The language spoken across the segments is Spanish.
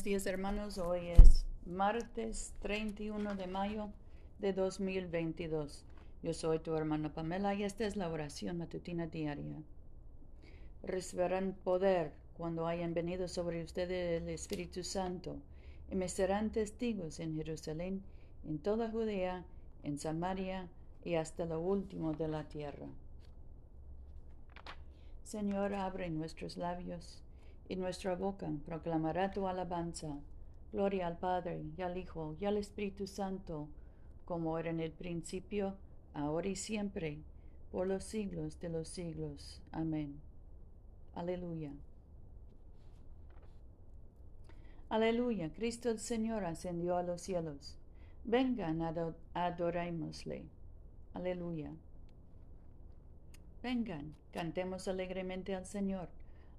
Buenos días hermanos, hoy es martes 31 de mayo de 2022. Yo soy tu hermana Pamela y esta es la oración matutina diaria. Recibirán poder cuando hayan venido sobre ustedes el Espíritu Santo y me serán testigos en Jerusalén, en toda Judea, en Samaria y hasta lo último de la tierra. Señor, abre nuestros labios y nuestra boca proclamará tu alabanza. Gloria al Padre, y al Hijo, y al Espíritu Santo, como era en el principio, ahora y siempre, por los siglos de los siglos. Amén. Aleluya. Aleluya. Cristo el Señor ascendió a los cielos. Vengan, adorémosle. Aleluya. Vengan, cantemos alegremente al Señor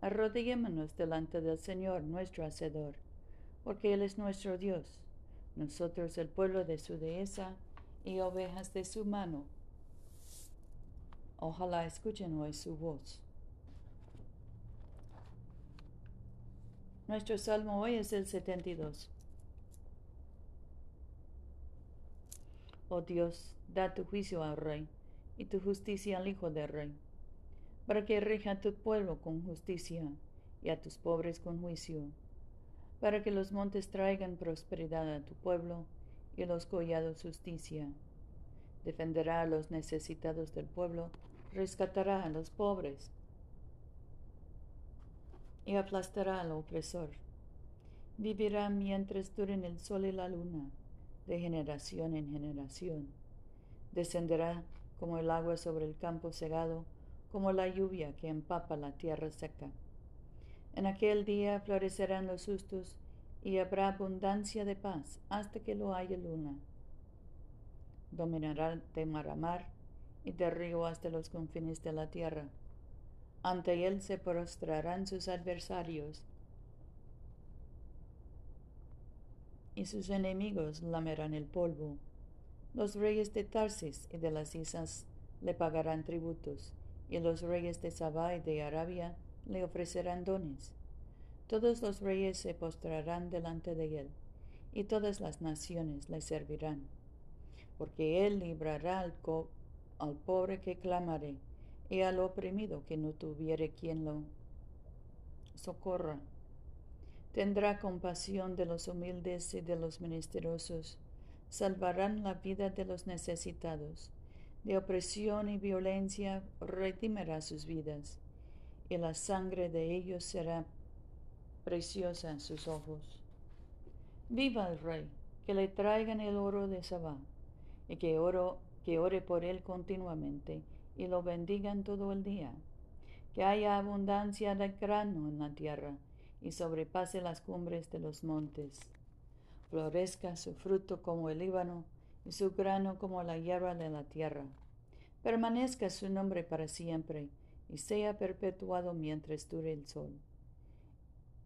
Arrodillémonos delante del Señor, nuestro Hacedor, porque Él es nuestro Dios, nosotros el pueblo de su dehesa y ovejas de su mano. Ojalá escuchen hoy su voz. Nuestro salmo hoy es el 72. Oh Dios, da tu juicio al rey y tu justicia al hijo del rey para que rija a tu pueblo con justicia y a tus pobres con juicio, para que los montes traigan prosperidad a tu pueblo y los collados justicia. Defenderá a los necesitados del pueblo, rescatará a los pobres y aplastará al opresor. Vivirá mientras duren el sol y la luna, de generación en generación. Descenderá como el agua sobre el campo segado, como la lluvia que empapa la tierra seca. En aquel día florecerán los sustos y habrá abundancia de paz hasta que lo haya luna. Dominará de mar a mar y de río hasta los confines de la tierra. Ante él se prostrarán sus adversarios y sus enemigos lamerán el polvo. Los reyes de Tarsis y de las islas le pagarán tributos y los reyes de Sabá y de Arabia le ofrecerán dones. Todos los reyes se postrarán delante de él, y todas las naciones le servirán, porque él librará al, al pobre que clamare, y al oprimido que no tuviere quien lo socorra. Tendrá compasión de los humildes y de los menesterosos, salvarán la vida de los necesitados de opresión y violencia redimirá sus vidas, y la sangre de ellos será preciosa en sus ojos. Viva el rey, que le traigan el oro de Sabá, y que, oro, que ore por él continuamente, y lo bendigan todo el día. Que haya abundancia de grano en la tierra, y sobrepase las cumbres de los montes. Florezca su fruto como el Líbano, y su grano como la hierba de la tierra. Permanezca su nombre para siempre, y sea perpetuado mientras dure el sol.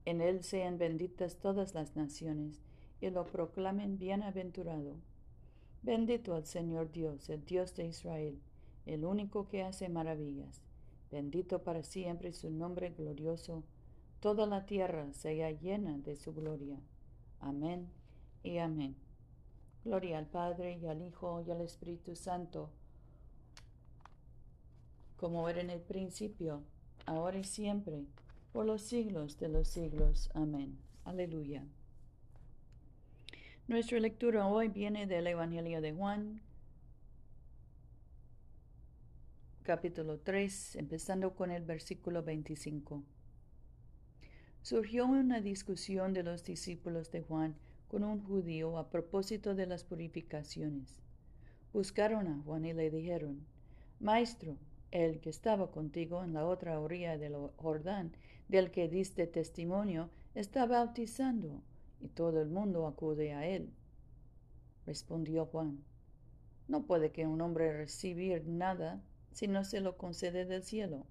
En él sean benditas todas las naciones, y lo proclamen bienaventurado. Bendito al Señor Dios, el Dios de Israel, el único que hace maravillas. Bendito para siempre su nombre glorioso. Toda la tierra sea llena de su gloria. Amén y amén. Gloria al Padre y al Hijo y al Espíritu Santo, como era en el principio, ahora y siempre, por los siglos de los siglos. Amén. Aleluya. Nuestra lectura hoy viene del Evangelio de Juan, capítulo 3, empezando con el versículo 25. Surgió una discusión de los discípulos de Juan con un judío a propósito de las purificaciones. Buscaron a Juan y le dijeron, Maestro, el que estaba contigo en la otra orilla del Jordán, del que diste testimonio, está bautizando, y todo el mundo acude a él. Respondió Juan, no puede que un hombre recibir nada si no se lo concede del cielo.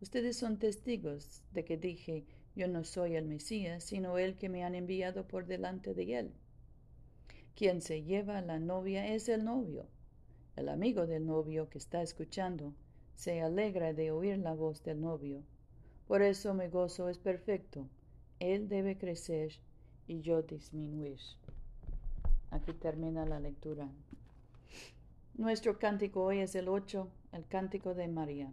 Ustedes son testigos de que dije, yo no soy el Mesías, sino el que me han enviado por delante de él. Quien se lleva a la novia es el novio. El amigo del novio que está escuchando se alegra de oír la voz del novio. Por eso mi gozo es perfecto. Él debe crecer y yo disminuir. Aquí termina la lectura. Nuestro cántico hoy es el 8, el cántico de María.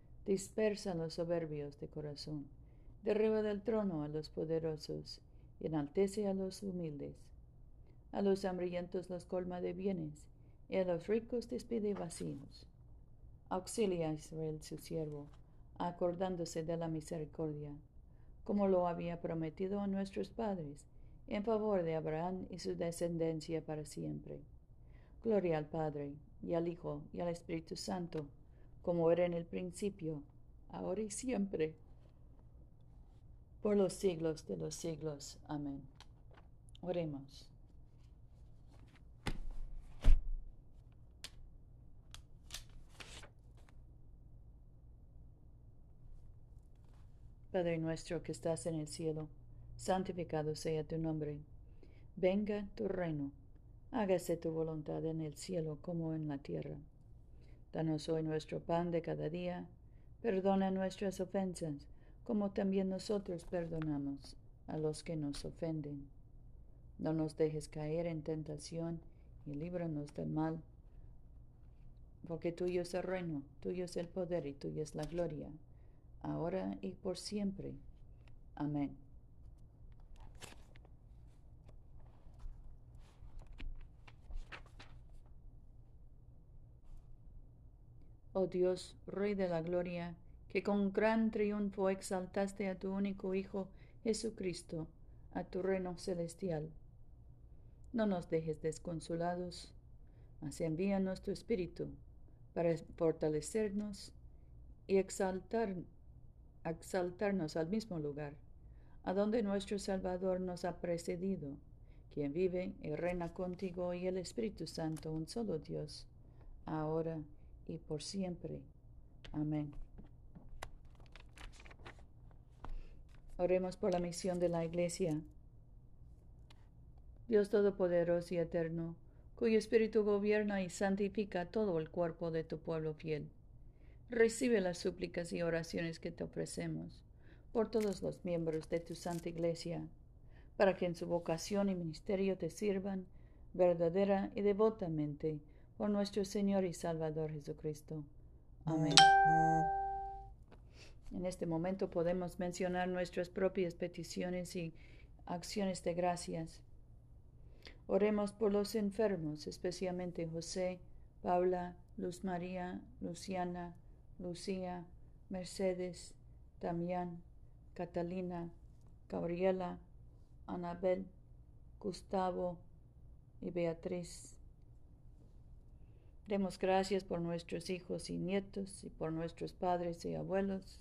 dispersa a los soberbios de corazón, derriba del trono a los poderosos y enaltece a los humildes. A los hambrientos los colma de bienes, y a los ricos despide vacíos. Auxilia a Israel su siervo, acordándose de la misericordia como lo había prometido a nuestros padres, en favor de Abraham y su descendencia para siempre. Gloria al Padre, y al Hijo, y al Espíritu Santo, como era en el principio, ahora y siempre, por los siglos de los siglos. Amén. Oremos. Padre nuestro que estás en el cielo, santificado sea tu nombre. Venga tu reino, hágase tu voluntad en el cielo como en la tierra. Danos hoy nuestro pan de cada día, perdona nuestras ofensas, como también nosotros perdonamos a los que nos ofenden. No nos dejes caer en tentación y líbranos del mal, porque tuyo es el reino, tuyo es el poder y tuya es la gloria ahora y por siempre. Amén. Oh Dios, Rey de la Gloria, que con gran triunfo exaltaste a tu único Hijo, Jesucristo, a tu reino celestial. No nos dejes desconsolados, mas envíanos tu Espíritu para fortalecernos y exaltar exaltarnos al mismo lugar, a donde nuestro Salvador nos ha precedido, quien vive y reina contigo y el Espíritu Santo, un solo Dios, ahora por siempre. Amén. Oremos por la misión de la Iglesia. Dios Todopoderoso y Eterno, cuyo Espíritu gobierna y santifica todo el cuerpo de tu pueblo fiel Recibe las súplicas y oraciones que te ofrecemos por todos los miembros de tu Santa Iglesia, para que en su vocación y ministerio te sirvan verdadera y devotamente por nuestro Señor y Salvador Jesucristo. Amén. En este momento podemos mencionar nuestras propias peticiones y acciones de gracias. Oremos por los enfermos, especialmente José, Paula, Luz María, Luciana, Lucía, Mercedes, Damián, Catalina, Gabriela, Anabel, Gustavo y Beatriz. Demos gracias por nuestros hijos y nietos y por nuestros padres y abuelos.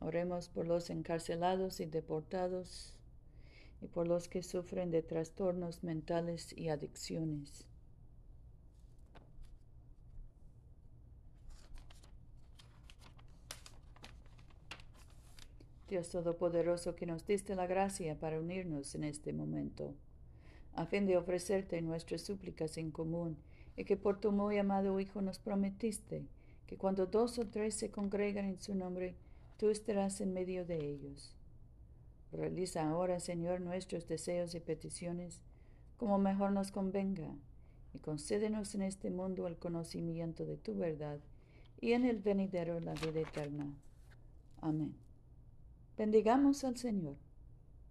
Oremos por los encarcelados y deportados y por los que sufren de trastornos mentales y adicciones. Dios Todopoderoso, que nos diste la gracia para unirnos en este momento, a fin de ofrecerte nuestras súplicas en común, y que por tu muy amado Hijo nos prometiste que cuando dos o tres se congregan en su nombre, tú estarás en medio de ellos. Realiza ahora, Señor, nuestros deseos y peticiones como mejor nos convenga, y concédenos en este mundo el conocimiento de tu verdad y en el venidero la vida eterna. Amén. Bendigamos al Señor.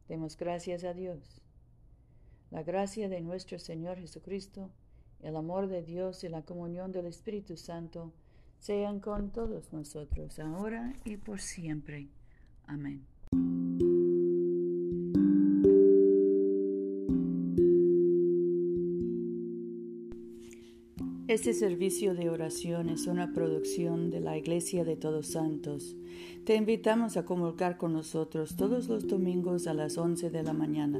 Demos gracias a Dios. La gracia de nuestro Señor Jesucristo, el amor de Dios y la comunión del Espíritu Santo sean con todos nosotros, ahora y por siempre. Amén. Este servicio de oración es una producción de la Iglesia de Todos Santos. Te invitamos a comulgar con nosotros todos los domingos a las 11 de la mañana